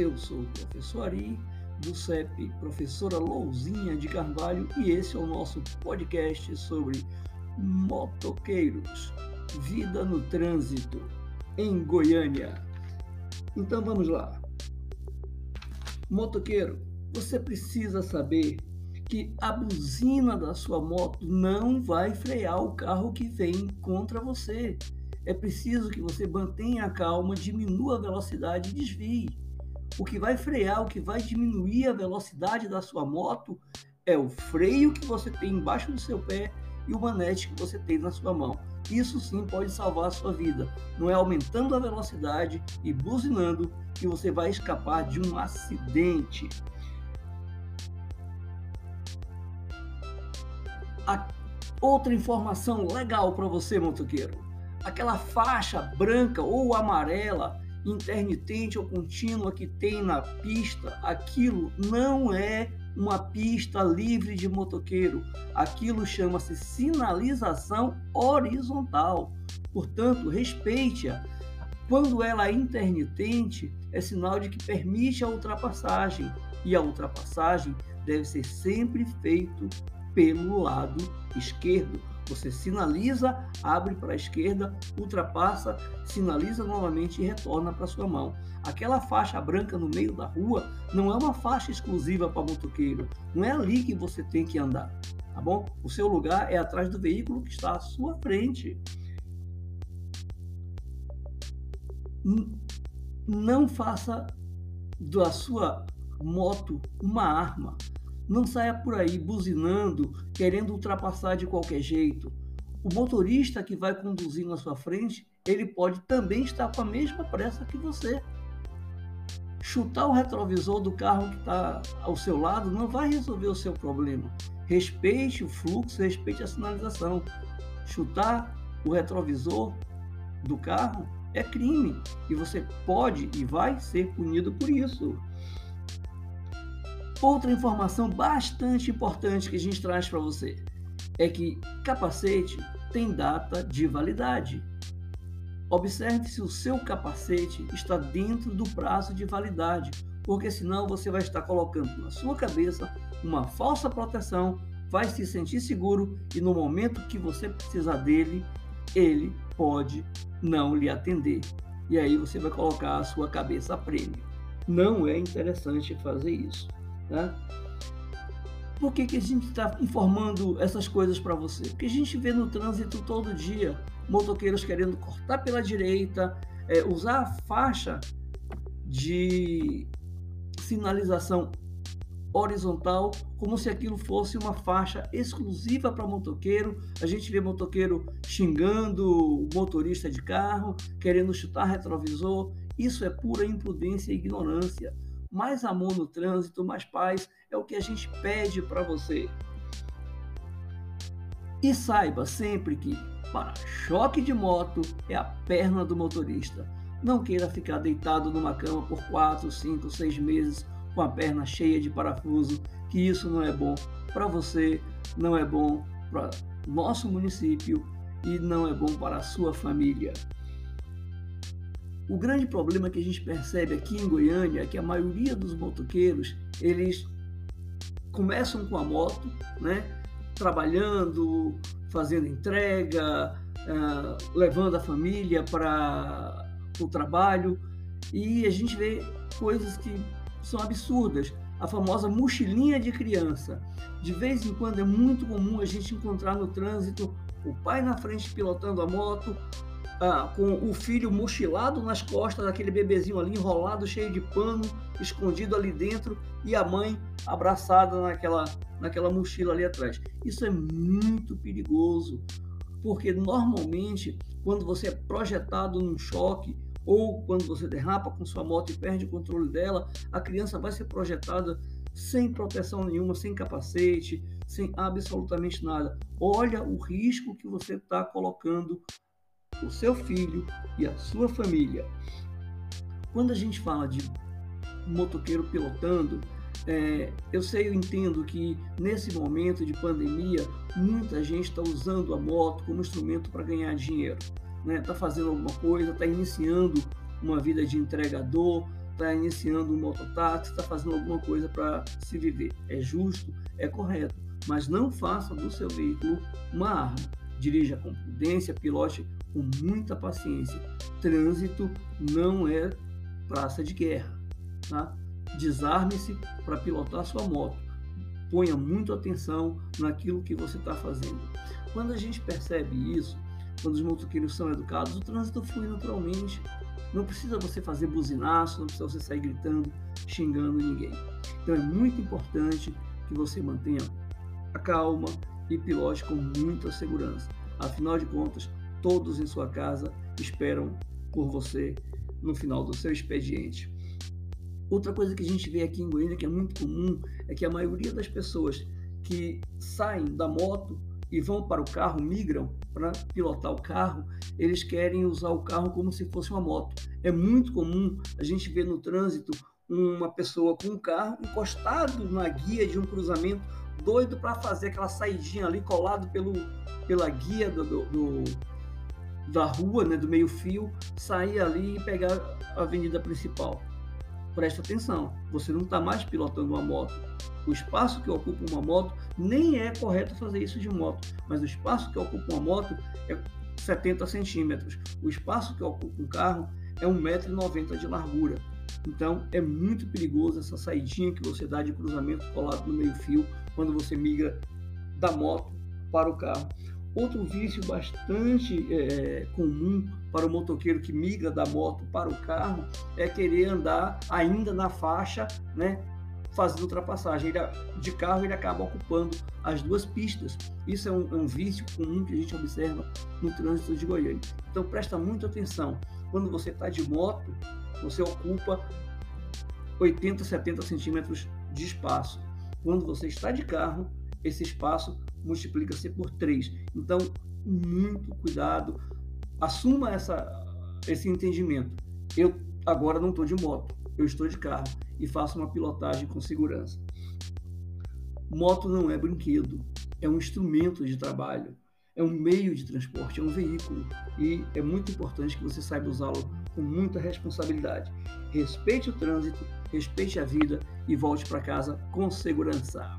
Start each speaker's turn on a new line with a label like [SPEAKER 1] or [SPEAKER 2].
[SPEAKER 1] Eu sou o professor Ari, do CEP Professora Louzinha de Carvalho, e esse é o nosso podcast sobre motoqueiros, vida no trânsito em Goiânia. Então vamos lá. Motoqueiro, você precisa saber que a buzina da sua moto não vai frear o carro que vem contra você. É preciso que você mantenha a calma, diminua a velocidade e desvie. O que vai frear, o que vai diminuir a velocidade da sua moto é o freio que você tem embaixo do seu pé e o manete que você tem na sua mão. Isso sim pode salvar a sua vida. Não é aumentando a velocidade e buzinando que você vai escapar de um acidente. A outra informação legal para você, motoqueiro. Aquela faixa branca ou amarela, intermitente ou contínua que tem na pista, aquilo não é uma pista livre de motoqueiro. Aquilo chama-se sinalização horizontal. Portanto, respeite-a. Quando ela é intermitente, é sinal de que permite a ultrapassagem, e a ultrapassagem deve ser sempre feito pelo lado esquerdo. Você sinaliza, abre para a esquerda, ultrapassa, sinaliza novamente e retorna para sua mão. Aquela faixa branca no meio da rua não é uma faixa exclusiva para motoqueiro. Não é ali que você tem que andar, tá bom? O seu lugar é atrás do veículo que está à sua frente. Não faça da sua moto uma arma. Não saia por aí buzinando, querendo ultrapassar de qualquer jeito. O motorista que vai conduzir na sua frente, ele pode também estar com a mesma pressa que você. Chutar o retrovisor do carro que está ao seu lado não vai resolver o seu problema. Respeite o fluxo, respeite a sinalização. Chutar o retrovisor do carro é crime e você pode e vai ser punido por isso. Outra informação bastante importante que a gente traz para você é que capacete tem data de validade. Observe se o seu capacete está dentro do prazo de validade, porque senão você vai estar colocando na sua cabeça uma falsa proteção, vai se sentir seguro e no momento que você precisar dele, ele pode não lhe atender. E aí você vai colocar a sua cabeça a prêmio. Não é interessante fazer isso. Né? Por que, que a gente está informando essas coisas para você? Porque a gente vê no trânsito todo dia motoqueiros querendo cortar pela direita, é, usar a faixa de sinalização horizontal, como se aquilo fosse uma faixa exclusiva para motoqueiro. A gente vê motoqueiro xingando o motorista de carro, querendo chutar retrovisor. Isso é pura imprudência e ignorância mais amor no trânsito, mais paz é o que a gente pede para você. E saiba sempre que para-choque de moto é a perna do motorista. Não queira ficar deitado numa cama por 4, 5, 6 meses com a perna cheia de parafuso, que isso não é bom para você, não é bom para nosso município e não é bom para a sua família. O grande problema que a gente percebe aqui em Goiânia é que a maioria dos motoqueiros, eles começam com a moto, né? Trabalhando, fazendo entrega, uh, levando a família para o trabalho e a gente vê coisas que são absurdas. A famosa mochilinha de criança. De vez em quando é muito comum a gente encontrar no trânsito o pai na frente pilotando a moto, ah, com o filho mochilado nas costas daquele bebezinho ali, enrolado, cheio de pano, escondido ali dentro, e a mãe abraçada naquela, naquela mochila ali atrás. Isso é muito perigoso, porque normalmente, quando você é projetado num choque, ou quando você derrapa com sua moto e perde o controle dela, a criança vai ser projetada sem proteção nenhuma, sem capacete, sem absolutamente nada. Olha o risco que você está colocando o seu filho e a sua família. Quando a gente fala de motoqueiro pilotando, é, eu sei, eu entendo que nesse momento de pandemia, muita gente está usando a moto como instrumento para ganhar dinheiro. Está né? Tá fazendo alguma coisa, está iniciando uma vida de entregador, está iniciando um mototáxi, está fazendo alguma coisa para se viver. É justo, é correto, mas não faça do seu veículo uma arma. Dirija com prudência, pilote com muita paciência. Trânsito não é praça de guerra. Tá? Desarme-se para pilotar sua moto. Ponha muita atenção naquilo que você está fazendo. Quando a gente percebe isso, quando os motoqueiros são educados, o trânsito flui naturalmente. Não precisa você fazer buzinaço, não precisa você sair gritando, xingando ninguém. Então é muito importante que você mantenha a calma e pilote com muita segurança. Afinal de contas, todos em sua casa esperam por você no final do seu expediente. Outra coisa que a gente vê aqui em Goiânia que é muito comum é que a maioria das pessoas que saem da moto e vão para o carro, migram para pilotar o carro, eles querem usar o carro como se fosse uma moto. É muito comum a gente ver no trânsito uma pessoa com um carro encostado na guia de um cruzamento, doido para fazer aquela saidinha ali, colado pelo, pela guia do, do, da rua, né, do meio fio, sair ali e pegar a avenida principal. Presta atenção, você não está mais pilotando uma moto. O espaço que ocupa uma moto, nem é correto fazer isso de moto, mas o espaço que ocupa uma moto é 70 centímetros. O espaço que ocupa um carro é 1,90m de largura. Então é muito perigoso essa saidinha que você dá de cruzamento colado no meio fio quando você migra da moto para o carro. Outro vício bastante é, comum para o motoqueiro que migra da moto para o carro é querer andar ainda na faixa, né, fazendo ultrapassagem. Ele, de carro ele acaba ocupando as duas pistas. Isso é um, é um vício comum que a gente observa no trânsito de Goiânia. Então presta muita atenção. Quando você está de moto, você ocupa 80, 70 centímetros de espaço. Quando você está de carro, esse espaço multiplica-se por 3. Então, muito cuidado, assuma essa, esse entendimento. Eu agora não estou de moto, eu estou de carro e faço uma pilotagem com segurança. Moto não é brinquedo, é um instrumento de trabalho, é um meio de transporte, é um veículo e é muito importante que você saiba usá-lo com muita responsabilidade. Respeite o trânsito, respeite a vida e volte para casa com segurança.